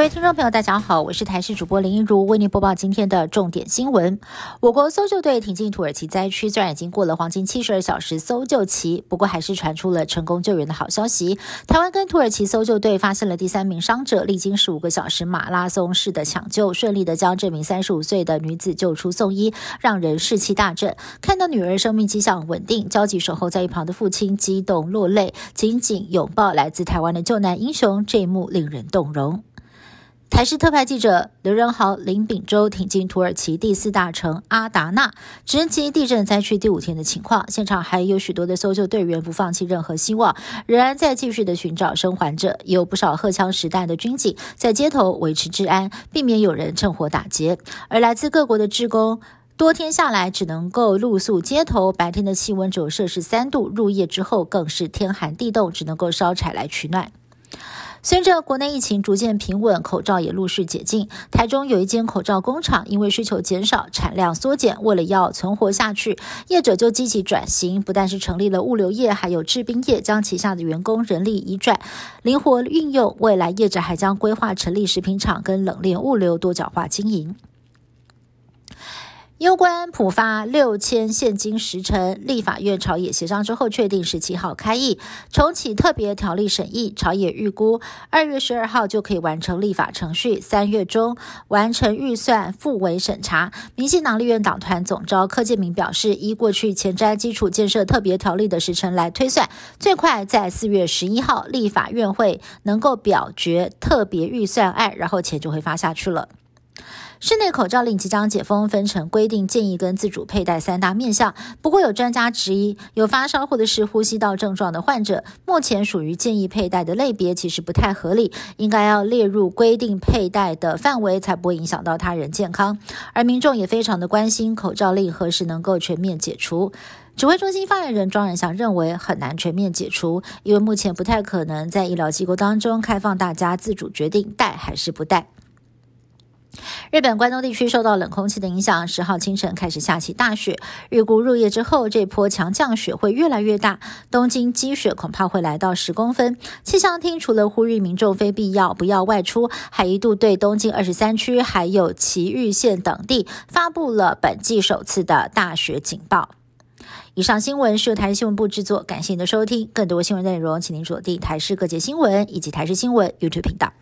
各位听众朋友，大家好，我是台视主播林一如，为您播报今天的重点新闻。我国搜救队挺进土耳其灾区，虽然已经过了黄金七十二小时搜救期，不过还是传出了成功救援的好消息。台湾跟土耳其搜救队发现了第三名伤者，历经十五个小时马拉松式的抢救，顺利的将这名三十五岁的女子救出送医，让人士气大振。看到女儿生命迹象稳定，焦急守候在一旁的父亲激动落泪，紧紧拥抱来自台湾的救难英雄，这一幕令人动容。台视特派记者刘仁豪、林炳洲挺进土耳其第四大城阿达纳，直击地震灾区第五天的情况。现场还有许多的搜救队员不放弃任何希望，仍然在继续的寻找生还者。有不少荷枪实弹的军警在街头维持治安，避免有人趁火打劫。而来自各国的职工，多天下来只能够露宿街头，白天的气温只有摄氏三度，入夜之后更是天寒地冻，只能够烧柴来取暖。随着国内疫情逐渐平稳，口罩也陆续解禁。台中有一间口罩工厂，因为需求减少，产量缩减，为了要存活下去，业者就积极转型，不但是成立了物流业，还有制冰业，将旗下的员工人力移转，灵活运用。未来业者还将规划成立食品厂跟冷链物流多角化经营。攸关普发六千现金时程，立法院朝野协商之后，确定十七号开议重启特别条例审议。朝野预估二月十二号就可以完成立法程序，三月中完成预算复委审查。民进党立院党团总召柯建明表示，依过去前瞻基础建设特别条例的时程来推算，最快在四月十一号立法院会能够表决特别预算案，然后钱就会发下去了。室内口罩令即将解封，分成规定、建议跟自主佩戴三大面向。不过有专家质疑，有发烧或者是呼吸道症状的患者，目前属于建议佩戴的类别，其实不太合理，应该要列入规定佩戴的范围，才不会影响到他人健康。而民众也非常的关心口罩令何时能够全面解除。指挥中心发言人庄仁祥认为很难全面解除，因为目前不太可能在医疗机构当中开放大家自主决定戴还是不戴。日本关东地区受到冷空气的影响，十号清晨开始下起大雪。预估入夜之后，这波强降雪会越来越大，东京积雪恐怕会来到十公分。气象厅除了呼吁民众非必要不要外出，还一度对东京二十三区还有埼玉县等地发布了本季首次的大雪警报。以上新闻是由台视新闻部制作，感谢您的收听。更多新闻内容，请您锁定台视各界新闻以及台视新闻 YouTube 频道。